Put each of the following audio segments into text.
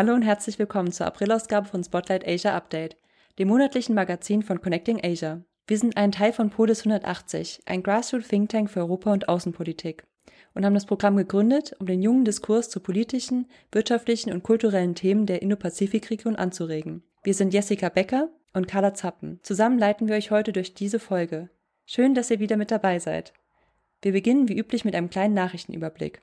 Hallo und herzlich willkommen zur Aprilausgabe von Spotlight Asia Update, dem monatlichen Magazin von Connecting Asia. Wir sind ein Teil von Polis 180, ein Grassroot Think Tank für Europa und Außenpolitik und haben das Programm gegründet, um den jungen Diskurs zu politischen, wirtschaftlichen und kulturellen Themen der Indo-Pazifik-Region anzuregen. Wir sind Jessica Becker und Carla Zappen. Zusammen leiten wir euch heute durch diese Folge. Schön, dass ihr wieder mit dabei seid. Wir beginnen wie üblich mit einem kleinen Nachrichtenüberblick.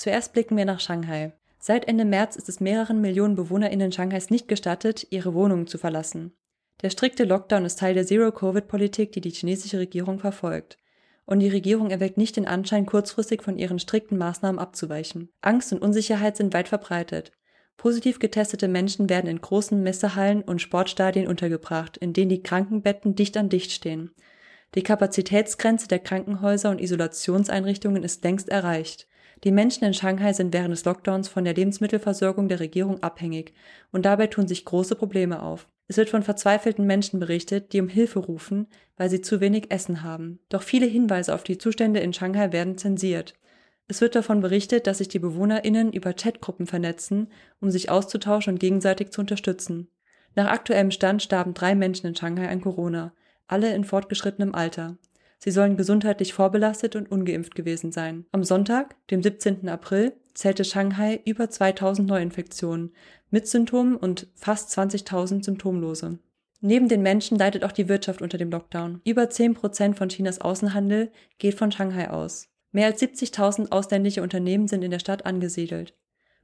Zuerst blicken wir nach Shanghai. Seit Ende März ist es mehreren Millionen BewohnerInnen Shanghais nicht gestattet, ihre Wohnungen zu verlassen. Der strikte Lockdown ist Teil der Zero-Covid-Politik, die die chinesische Regierung verfolgt. Und die Regierung erweckt nicht den Anschein, kurzfristig von ihren strikten Maßnahmen abzuweichen. Angst und Unsicherheit sind weit verbreitet. Positiv getestete Menschen werden in großen Messehallen und Sportstadien untergebracht, in denen die Krankenbetten dicht an dicht stehen. Die Kapazitätsgrenze der Krankenhäuser und Isolationseinrichtungen ist längst erreicht. Die Menschen in Shanghai sind während des Lockdowns von der Lebensmittelversorgung der Regierung abhängig und dabei tun sich große Probleme auf. Es wird von verzweifelten Menschen berichtet, die um Hilfe rufen, weil sie zu wenig Essen haben. Doch viele Hinweise auf die Zustände in Shanghai werden zensiert. Es wird davon berichtet, dass sich die BewohnerInnen über Chatgruppen vernetzen, um sich auszutauschen und gegenseitig zu unterstützen. Nach aktuellem Stand starben drei Menschen in Shanghai an Corona, alle in fortgeschrittenem Alter. Sie sollen gesundheitlich vorbelastet und ungeimpft gewesen sein. Am Sonntag, dem 17. April, zählte Shanghai über 2000 Neuinfektionen mit Symptomen und fast 20.000 Symptomlose. Neben den Menschen leidet auch die Wirtschaft unter dem Lockdown. Über 10 Prozent von Chinas Außenhandel geht von Shanghai aus. Mehr als 70.000 ausländische Unternehmen sind in der Stadt angesiedelt.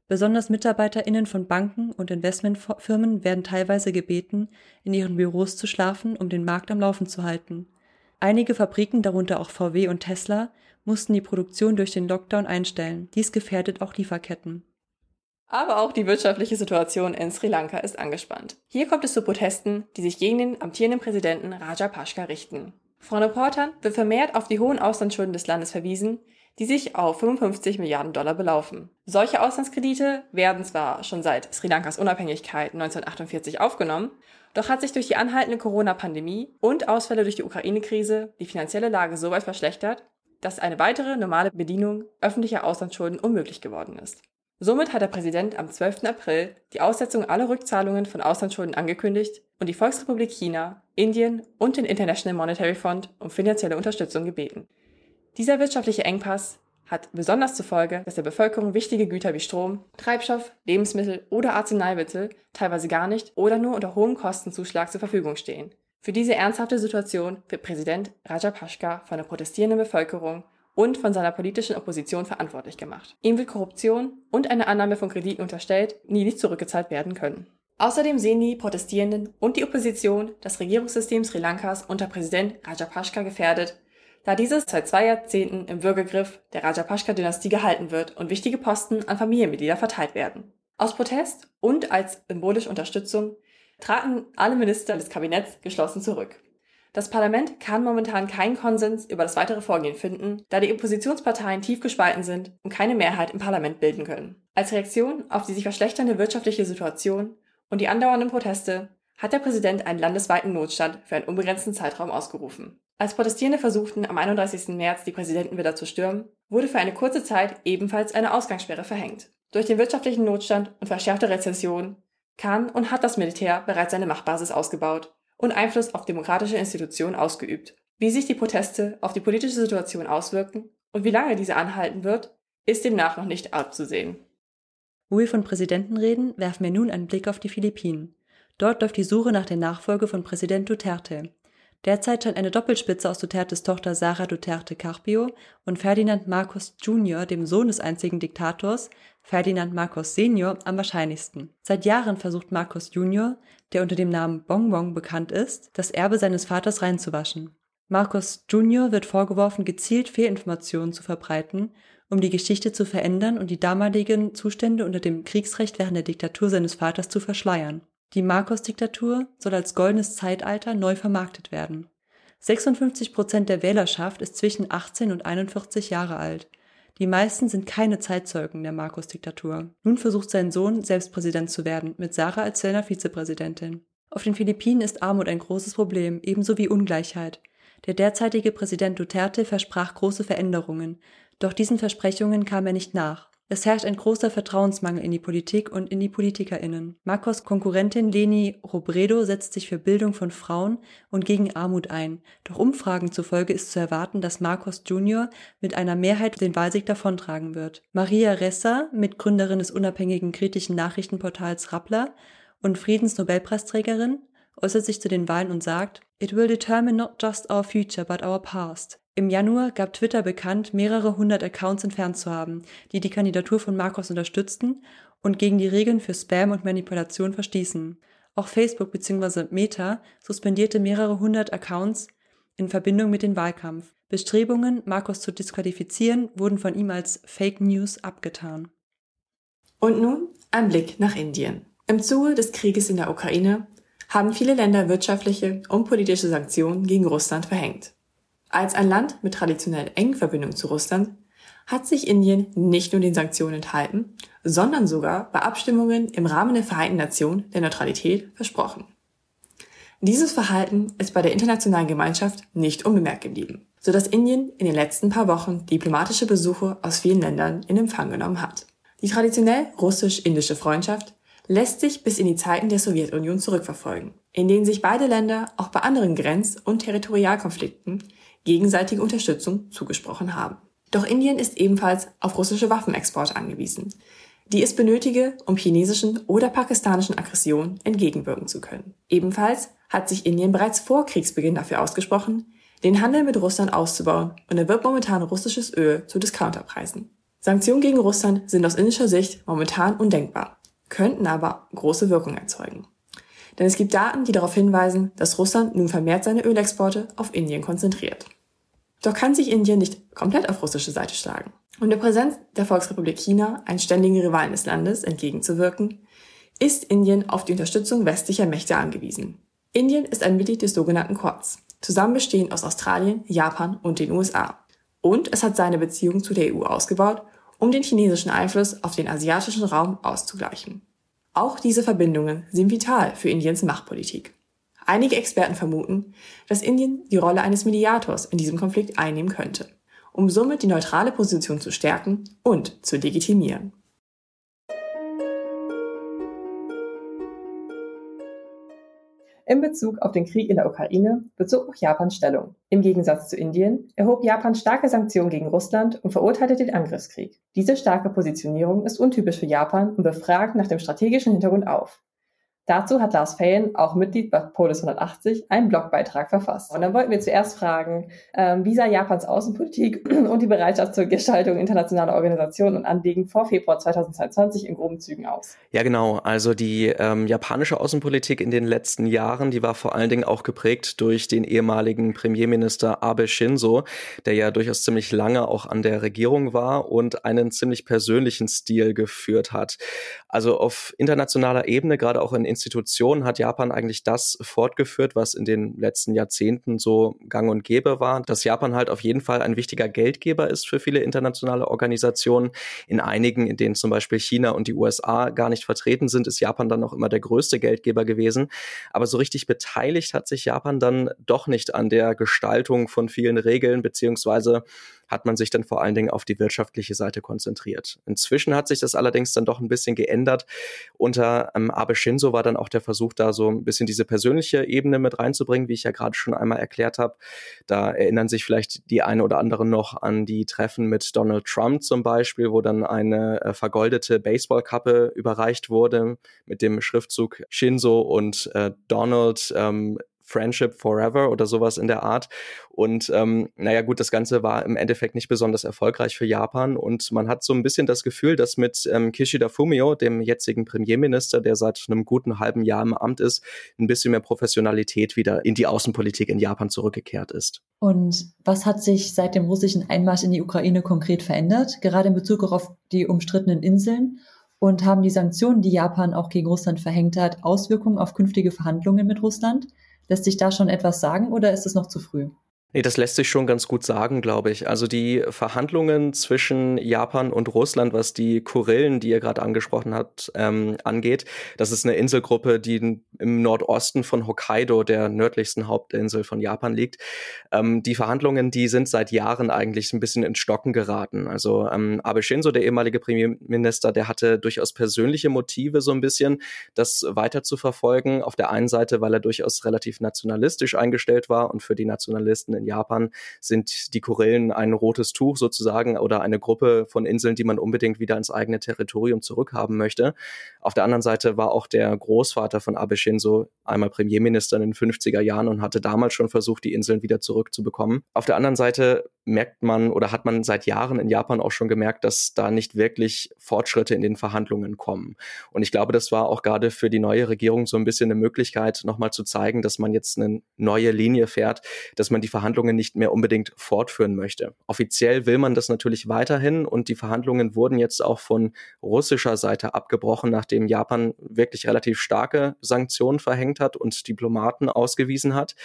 Besonders MitarbeiterInnen von Banken und Investmentfirmen werden teilweise gebeten, in ihren Büros zu schlafen, um den Markt am Laufen zu halten. Einige Fabriken, darunter auch VW und Tesla, mussten die Produktion durch den Lockdown einstellen. Dies gefährdet auch Lieferketten. Aber auch die wirtschaftliche Situation in Sri Lanka ist angespannt. Hier kommt es zu Protesten, die sich gegen den amtierenden Präsidenten Rajapaksa richten. Von Reportern wird vermehrt auf die hohen Auslandsschulden des Landes verwiesen, die sich auf 55 Milliarden Dollar belaufen. Solche Auslandskredite werden zwar schon seit Sri Lankas Unabhängigkeit 1948 aufgenommen, doch hat sich durch die anhaltende Corona-Pandemie und Ausfälle durch die Ukraine-Krise die finanzielle Lage so weit verschlechtert, dass eine weitere normale Bedienung öffentlicher Auslandsschulden unmöglich geworden ist. Somit hat der Präsident am 12. April die Aussetzung aller Rückzahlungen von Auslandsschulden angekündigt und die Volksrepublik China, Indien und den International Monetary Fund um finanzielle Unterstützung gebeten. Dieser wirtschaftliche Engpass hat besonders zur Folge, dass der Bevölkerung wichtige Güter wie Strom, Treibstoff, Lebensmittel oder Arzneimittel teilweise gar nicht oder nur unter hohem Kostenzuschlag zur Verfügung stehen. Für diese ernsthafte Situation wird Präsident Rajapaksa von der protestierenden Bevölkerung und von seiner politischen Opposition verantwortlich gemacht. Ihm wird Korruption und eine Annahme von Krediten unterstellt, die nicht zurückgezahlt werden können. Außerdem sehen die Protestierenden und die Opposition das Regierungssystem Sri Lankas unter Präsident Rajapaksa gefährdet da dieses seit zwei Jahrzehnten im Würgegriff der Rajapaksa-Dynastie gehalten wird und wichtige Posten an Familienmitglieder verteilt werden. Aus Protest und als symbolische Unterstützung traten alle Minister des Kabinetts geschlossen zurück. Das Parlament kann momentan keinen Konsens über das weitere Vorgehen finden, da die Oppositionsparteien tief gespalten sind und keine Mehrheit im Parlament bilden können. Als Reaktion auf die sich verschlechternde wirtschaftliche Situation und die andauernden Proteste hat der Präsident einen landesweiten Notstand für einen unbegrenzten Zeitraum ausgerufen. Als Protestierende versuchten, am 31. März die Präsidentenvilla zu stürmen, wurde für eine kurze Zeit ebenfalls eine Ausgangssperre verhängt. Durch den wirtschaftlichen Notstand und verschärfte Rezession kann und hat das Militär bereits seine Machtbasis ausgebaut und Einfluss auf demokratische Institutionen ausgeübt. Wie sich die Proteste auf die politische Situation auswirken und wie lange diese anhalten wird, ist demnach noch nicht abzusehen. Wo wir von Präsidenten reden, werfen wir nun einen Blick auf die Philippinen. Dort läuft die Suche nach der Nachfolge von Präsident Duterte. Derzeit scheint eine Doppelspitze aus Dutertes Tochter Sara Duterte Carpio und Ferdinand Marcos Jr., dem Sohn des einzigen Diktators, Ferdinand Marcos Senior, am wahrscheinlichsten. Seit Jahren versucht Marcos Jr., der unter dem Namen Bongbong bekannt ist, das Erbe seines Vaters reinzuwaschen. Marcos Jr. wird vorgeworfen, gezielt Fehlinformationen zu verbreiten, um die Geschichte zu verändern und die damaligen Zustände unter dem Kriegsrecht während der Diktatur seines Vaters zu verschleiern. Die Marcos-Diktatur soll als goldenes Zeitalter neu vermarktet werden. 56 Prozent der Wählerschaft ist zwischen 18 und 41 Jahre alt. Die meisten sind keine Zeitzeugen der Marcos-Diktatur. Nun versucht sein Sohn, selbst Präsident zu werden, mit Sarah als seiner Vizepräsidentin. Auf den Philippinen ist Armut ein großes Problem, ebenso wie Ungleichheit. Der derzeitige Präsident Duterte versprach große Veränderungen, Doch diesen Versprechungen kam er nicht nach. Es herrscht ein großer Vertrauensmangel in die Politik und in die PolitikerInnen. Marcos Konkurrentin Leni Robredo setzt sich für Bildung von Frauen und gegen Armut ein. Doch Umfragen zufolge ist zu erwarten, dass Marcos Jr. mit einer Mehrheit den Wahlsieg davontragen wird. Maria Ressa, Mitgründerin des unabhängigen kritischen Nachrichtenportals Rappler und Friedensnobelpreisträgerin, äußert sich zu den Wahlen und sagt, It will determine not just our future, but our past. Im Januar gab Twitter bekannt, mehrere hundert Accounts entfernt zu haben, die die Kandidatur von Marcos unterstützten und gegen die Regeln für Spam und Manipulation verstießen. Auch Facebook bzw. Meta suspendierte mehrere hundert Accounts in Verbindung mit dem Wahlkampf. Bestrebungen, Marcos zu disqualifizieren, wurden von ihm als Fake News abgetan. Und nun ein Blick nach Indien. Im Zuge des Krieges in der Ukraine haben viele Länder wirtschaftliche und politische Sanktionen gegen Russland verhängt. Als ein Land mit traditionell engen Verbindungen zu Russland hat sich Indien nicht nur den Sanktionen enthalten, sondern sogar bei Abstimmungen im Rahmen der Vereinten Nationen der Neutralität versprochen. Dieses Verhalten ist bei der internationalen Gemeinschaft nicht unbemerkt geblieben, so dass Indien in den letzten paar Wochen diplomatische Besuche aus vielen Ländern in Empfang genommen hat. Die traditionell russisch-indische Freundschaft lässt sich bis in die Zeiten der Sowjetunion zurückverfolgen, in denen sich beide Länder auch bei anderen Grenz- und Territorialkonflikten gegenseitige Unterstützung zugesprochen haben. Doch Indien ist ebenfalls auf russische Waffenexporte angewiesen, die es benötige, um chinesischen oder pakistanischen Aggressionen entgegenwirken zu können. Ebenfalls hat sich Indien bereits vor Kriegsbeginn dafür ausgesprochen, den Handel mit Russland auszubauen und erwirbt momentan russisches Öl zu Discounterpreisen. Sanktionen gegen Russland sind aus indischer Sicht momentan undenkbar, könnten aber große Wirkung erzeugen. Denn es gibt Daten, die darauf hinweisen, dass Russland nun vermehrt seine Ölexporte auf Indien konzentriert. Doch kann sich Indien nicht komplett auf russische Seite schlagen. Um der Präsenz der Volksrepublik China, einen ständigen Rivalen des Landes, entgegenzuwirken, ist Indien auf die Unterstützung westlicher Mächte angewiesen. Indien ist ein Mitglied des sogenannten Quads, zusammen bestehend aus Australien, Japan und den USA. Und es hat seine Beziehungen zu der EU ausgebaut, um den chinesischen Einfluss auf den asiatischen Raum auszugleichen. Auch diese Verbindungen sind vital für Indiens Machtpolitik. Einige Experten vermuten, dass Indien die Rolle eines Mediators in diesem Konflikt einnehmen könnte, um somit die neutrale Position zu stärken und zu legitimieren. In Bezug auf den Krieg in der Ukraine bezog auch Japan Stellung. Im Gegensatz zu Indien erhob Japan starke Sanktionen gegen Russland und verurteilte den Angriffskrieg. Diese starke Positionierung ist untypisch für Japan und befragt nach dem strategischen Hintergrund auf. Dazu hat Lars Fellen, auch Mitglied bei Polis 180, einen Blogbeitrag verfasst. Und dann wollten wir zuerst fragen, ähm, wie sah Japans Außenpolitik und die Bereitschaft zur Gestaltung internationaler Organisationen und Anliegen vor Februar 2022 in groben Zügen aus? Ja, genau. Also die ähm, japanische Außenpolitik in den letzten Jahren, die war vor allen Dingen auch geprägt durch den ehemaligen Premierminister Abe Shinzo, der ja durchaus ziemlich lange auch an der Regierung war und einen ziemlich persönlichen Stil geführt hat. Also auf internationaler Ebene, gerade auch in Institutionen hat Japan eigentlich das fortgeführt, was in den letzten Jahrzehnten so gang und gäbe war, dass Japan halt auf jeden Fall ein wichtiger Geldgeber ist für viele internationale Organisationen. In einigen, in denen zum Beispiel China und die USA gar nicht vertreten sind, ist Japan dann noch immer der größte Geldgeber gewesen. Aber so richtig beteiligt hat sich Japan dann doch nicht an der Gestaltung von vielen Regeln, beziehungsweise hat man sich dann vor allen Dingen auf die wirtschaftliche Seite konzentriert. Inzwischen hat sich das allerdings dann doch ein bisschen geändert. Unter ähm, Abe Shinzo war dann auch der Versuch, da so ein bisschen diese persönliche Ebene mit reinzubringen, wie ich ja gerade schon einmal erklärt habe. Da erinnern sich vielleicht die eine oder andere noch an die Treffen mit Donald Trump zum Beispiel, wo dann eine äh, vergoldete Baseballkappe überreicht wurde mit dem Schriftzug Shinzo und äh, Donald ähm, Friendship Forever oder sowas in der Art. Und ähm, naja gut, das Ganze war im Endeffekt nicht besonders erfolgreich für Japan und man hat so ein bisschen das Gefühl, dass mit ähm, Kishida Fumio, dem jetzigen Premierminister, der seit einem guten halben Jahr im Amt ist, ein bisschen mehr Professionalität wieder in die Außenpolitik in Japan zurückgekehrt ist. Und was hat sich seit dem russischen Einmarsch in die Ukraine konkret verändert, gerade in Bezug auf die umstrittenen Inseln? Und haben die Sanktionen, die Japan auch gegen Russland verhängt hat, Auswirkungen auf künftige Verhandlungen mit Russland? Lässt sich da schon etwas sagen oder ist es noch zu früh? Nee, das lässt sich schon ganz gut sagen, glaube ich. Also die Verhandlungen zwischen Japan und Russland, was die Kurillen, die ihr gerade angesprochen habt, ähm, angeht, das ist eine Inselgruppe, die im Nordosten von Hokkaido, der nördlichsten Hauptinsel von Japan liegt. Ähm, die Verhandlungen, die sind seit Jahren eigentlich ein bisschen ins Stocken geraten. Also ähm, Abe Shinzo, der ehemalige Premierminister, der hatte durchaus persönliche Motive so ein bisschen, das weiter zu verfolgen. Auf der einen Seite, weil er durchaus relativ nationalistisch eingestellt war und für die Nationalisten in Japan sind die Kurillen ein rotes Tuch sozusagen oder eine Gruppe von Inseln, die man unbedingt wieder ins eigene Territorium zurückhaben möchte. Auf der anderen Seite war auch der Großvater von Abe Shinzo einmal Premierminister in den 50er Jahren und hatte damals schon versucht, die Inseln wieder zurückzubekommen. Auf der anderen Seite merkt man oder hat man seit Jahren in Japan auch schon gemerkt, dass da nicht wirklich Fortschritte in den Verhandlungen kommen. Und ich glaube, das war auch gerade für die neue Regierung so ein bisschen eine Möglichkeit, nochmal zu zeigen, dass man jetzt eine neue Linie fährt, dass man die Verhandlungen nicht mehr unbedingt fortführen möchte. Offiziell will man das natürlich weiterhin und die Verhandlungen wurden jetzt auch von russischer Seite abgebrochen, nachdem Japan wirklich relativ starke Sanktionen verhängt hat und Diplomaten ausgewiesen hat.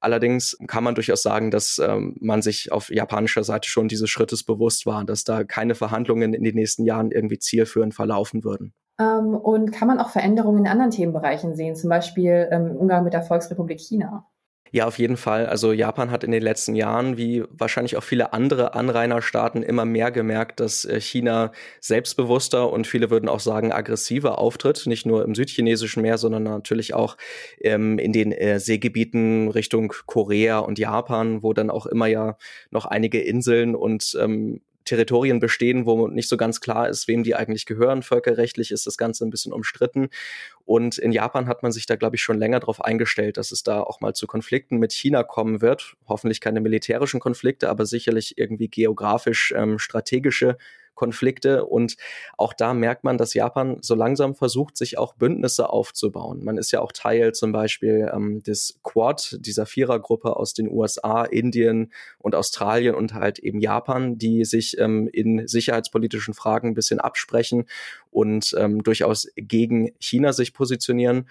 Allerdings kann man durchaus sagen, dass ähm, man sich auf japanischer Seite schon dieses Schrittes bewusst war, dass da keine Verhandlungen in den nächsten Jahren irgendwie zielführend verlaufen würden. Ähm, und kann man auch Veränderungen in anderen Themenbereichen sehen, zum Beispiel ähm, im Umgang mit der Volksrepublik China? Ja, auf jeden Fall. Also Japan hat in den letzten Jahren, wie wahrscheinlich auch viele andere Anrainerstaaten, immer mehr gemerkt, dass äh, China selbstbewusster und viele würden auch sagen aggressiver auftritt. Nicht nur im südchinesischen Meer, sondern natürlich auch ähm, in den äh, Seegebieten Richtung Korea und Japan, wo dann auch immer ja noch einige Inseln und ähm, Territorien bestehen, wo nicht so ganz klar ist, wem die eigentlich gehören. Völkerrechtlich ist das Ganze ein bisschen umstritten. Und in Japan hat man sich da, glaube ich, schon länger darauf eingestellt, dass es da auch mal zu Konflikten mit China kommen wird. Hoffentlich keine militärischen Konflikte, aber sicherlich irgendwie geografisch ähm, strategische Konflikte. Und auch da merkt man, dass Japan so langsam versucht, sich auch Bündnisse aufzubauen. Man ist ja auch Teil zum Beispiel ähm, des Quad, dieser Vierergruppe aus den USA, Indien und Australien und halt eben Japan, die sich ähm, in sicherheitspolitischen Fragen ein bisschen absprechen und ähm, durchaus gegen China sich positionieren.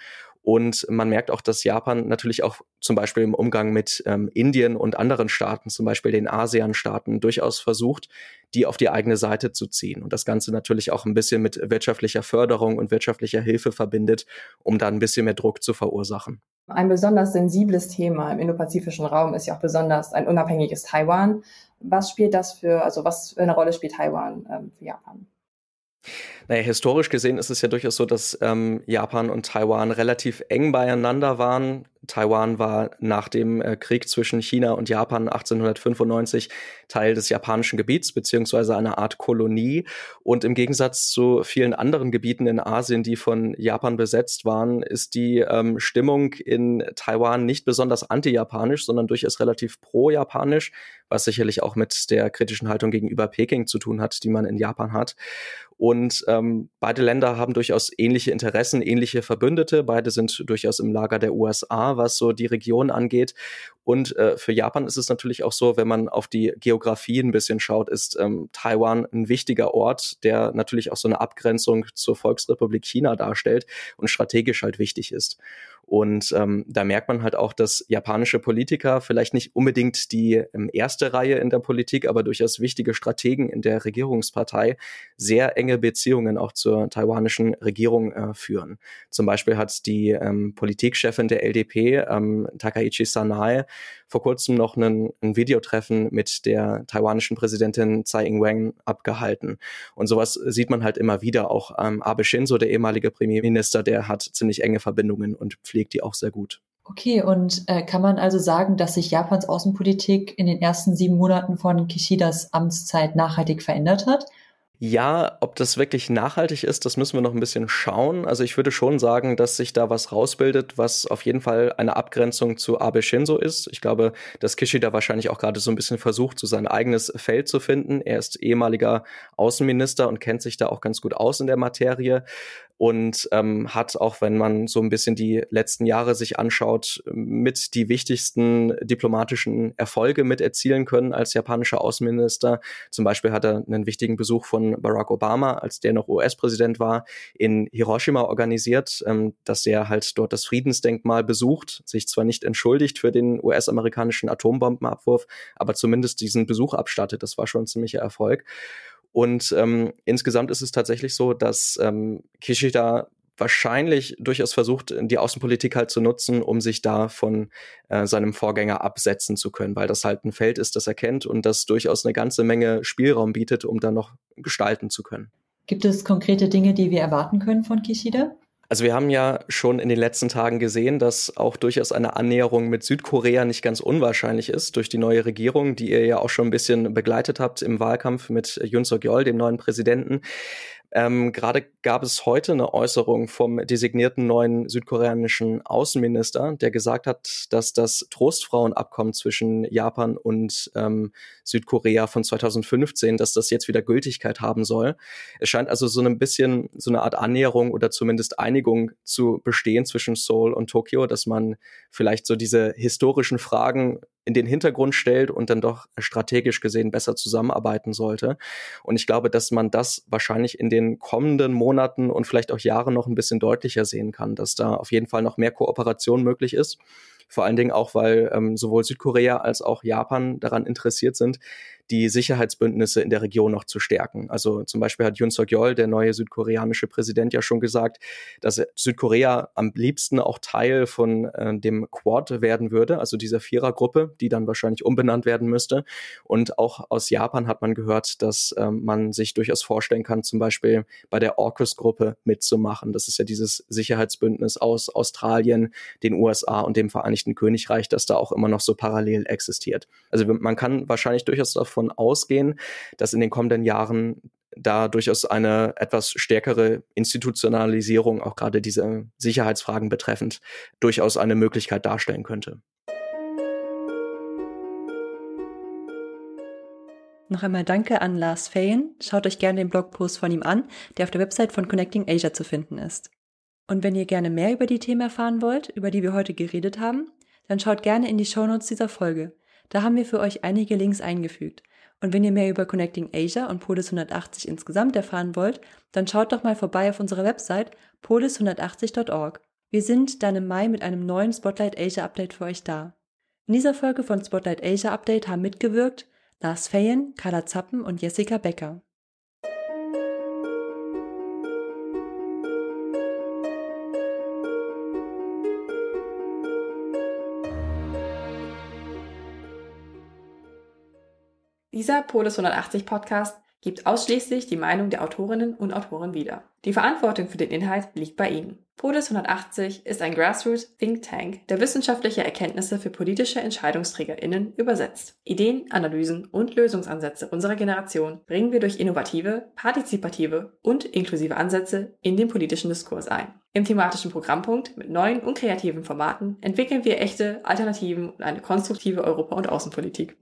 Und man merkt auch, dass Japan natürlich auch zum Beispiel im Umgang mit ähm, Indien und anderen Staaten, zum Beispiel den ASEAN-Staaten, durchaus versucht, die auf die eigene Seite zu ziehen. Und das Ganze natürlich auch ein bisschen mit wirtschaftlicher Förderung und wirtschaftlicher Hilfe verbindet, um da ein bisschen mehr Druck zu verursachen. Ein besonders sensibles Thema im indopazifischen Raum ist ja auch besonders ein unabhängiges Taiwan. Was spielt das für, also was für eine Rolle spielt Taiwan ähm, für Japan? Naja, historisch gesehen ist es ja durchaus so, dass ähm, Japan und Taiwan relativ eng beieinander waren. Taiwan war nach dem äh, Krieg zwischen China und Japan 1895 Teil des japanischen Gebiets beziehungsweise eine Art Kolonie. Und im Gegensatz zu vielen anderen Gebieten in Asien, die von Japan besetzt waren, ist die ähm, Stimmung in Taiwan nicht besonders anti-japanisch, sondern durchaus relativ pro-japanisch, was sicherlich auch mit der kritischen Haltung gegenüber Peking zu tun hat, die man in Japan hat. Und ähm, beide Länder haben durchaus ähnliche Interessen, ähnliche Verbündete. Beide sind durchaus im Lager der USA, was so die Region angeht. Und äh, für Japan ist es natürlich auch so, wenn man auf die Geografie ein bisschen schaut, ist ähm, Taiwan ein wichtiger Ort, der natürlich auch so eine Abgrenzung zur Volksrepublik China darstellt und strategisch halt wichtig ist. Und ähm, da merkt man halt auch, dass japanische Politiker vielleicht nicht unbedingt die ähm, erste Reihe in der Politik, aber durchaus wichtige Strategen in der Regierungspartei sehr enge Beziehungen auch zur taiwanischen Regierung äh, führen. Zum Beispiel hat die ähm, Politikchefin der LDP, ähm, Takaichi Sanae, vor kurzem noch einen, ein Videotreffen mit der taiwanischen Präsidentin Tsai Ing-wen abgehalten. Und sowas sieht man halt immer wieder. Auch ähm, Abe Shinzo, der ehemalige Premierminister, der hat ziemlich enge Verbindungen und pflegt die auch sehr gut. Okay, und äh, kann man also sagen, dass sich Japans Außenpolitik in den ersten sieben Monaten von Kishidas Amtszeit nachhaltig verändert hat? Ja, ob das wirklich nachhaltig ist, das müssen wir noch ein bisschen schauen. Also ich würde schon sagen, dass sich da was rausbildet, was auf jeden Fall eine Abgrenzung zu Abe Shinzo ist. Ich glaube, dass Kishida wahrscheinlich auch gerade so ein bisschen versucht, so sein eigenes Feld zu finden. Er ist ehemaliger Außenminister und kennt sich da auch ganz gut aus in der Materie. Und ähm, hat auch, wenn man so ein bisschen die letzten Jahre sich anschaut, mit die wichtigsten diplomatischen Erfolge mit erzielen können als japanischer Außenminister. Zum Beispiel hat er einen wichtigen Besuch von Barack Obama, als der noch US-Präsident war, in Hiroshima organisiert, ähm, dass er halt dort das Friedensdenkmal besucht, sich zwar nicht entschuldigt für den US-amerikanischen Atombombenabwurf, aber zumindest diesen Besuch abstattet. Das war schon ein ziemlicher Erfolg. Und ähm, insgesamt ist es tatsächlich so, dass ähm, Kishida wahrscheinlich durchaus versucht, die Außenpolitik halt zu nutzen, um sich da von äh, seinem Vorgänger absetzen zu können, weil das halt ein Feld ist, das er kennt und das durchaus eine ganze Menge Spielraum bietet, um dann noch gestalten zu können. Gibt es konkrete Dinge, die wir erwarten können von Kishida? Also wir haben ja schon in den letzten Tagen gesehen, dass auch durchaus eine Annäherung mit Südkorea nicht ganz unwahrscheinlich ist durch die neue Regierung, die ihr ja auch schon ein bisschen begleitet habt im Wahlkampf mit Yoon Suk-yeol, dem neuen Präsidenten. Ähm, Gerade gab es heute eine Äußerung vom designierten neuen südkoreanischen Außenminister, der gesagt hat, dass das Trostfrauenabkommen zwischen Japan und ähm, Südkorea von 2015, dass das jetzt wieder Gültigkeit haben soll. Es scheint also so ein bisschen so eine Art Annäherung oder zumindest Einigung zu bestehen zwischen Seoul und Tokio, dass man vielleicht so diese historischen Fragen in den Hintergrund stellt und dann doch strategisch gesehen besser zusammenarbeiten sollte. Und ich glaube, dass man das wahrscheinlich in den kommenden Monaten und vielleicht auch Jahren noch ein bisschen deutlicher sehen kann, dass da auf jeden Fall noch mehr Kooperation möglich ist. Vor allen Dingen auch, weil ähm, sowohl Südkorea als auch Japan daran interessiert sind, die Sicherheitsbündnisse in der Region noch zu stärken. Also zum Beispiel hat Yoon Suk-yeol, der neue südkoreanische Präsident, ja schon gesagt, dass Südkorea am liebsten auch Teil von äh, dem Quad werden würde, also dieser Vierergruppe, die dann wahrscheinlich umbenannt werden müsste. Und auch aus Japan hat man gehört, dass äh, man sich durchaus vorstellen kann, zum Beispiel bei der AUKUS-Gruppe mitzumachen. Das ist ja dieses Sicherheitsbündnis aus Australien, den USA und dem Vereinigten Königreich, das da auch immer noch so parallel existiert. Also man kann wahrscheinlich durchaus davon davon ausgehen, dass in den kommenden Jahren da durchaus eine etwas stärkere Institutionalisierung, auch gerade diese Sicherheitsfragen betreffend, durchaus eine Möglichkeit darstellen könnte. Noch einmal danke an Lars Fayen. Schaut euch gerne den Blogpost von ihm an, der auf der Website von Connecting Asia zu finden ist. Und wenn ihr gerne mehr über die Themen erfahren wollt, über die wir heute geredet haben, dann schaut gerne in die Shownotes dieser Folge. Da haben wir für euch einige Links eingefügt. Und wenn ihr mehr über Connecting Asia und Polis 180 insgesamt erfahren wollt, dann schaut doch mal vorbei auf unserer Website polis180.org. Wir sind dann im Mai mit einem neuen Spotlight Asia Update für euch da. In dieser Folge von Spotlight Asia Update haben mitgewirkt Lars Feyen, Carla Zappen und Jessica Becker. Dieser Polis 180 Podcast gibt ausschließlich die Meinung der Autorinnen und Autoren wieder. Die Verantwortung für den Inhalt liegt bei Ihnen. Polis 180 ist ein Grassroots Think Tank, der wissenschaftliche Erkenntnisse für politische EntscheidungsträgerInnen übersetzt. Ideen, Analysen und Lösungsansätze unserer Generation bringen wir durch innovative, partizipative und inklusive Ansätze in den politischen Diskurs ein. Im thematischen Programmpunkt mit neuen und kreativen Formaten entwickeln wir echte Alternativen und eine konstruktive Europa- und Außenpolitik.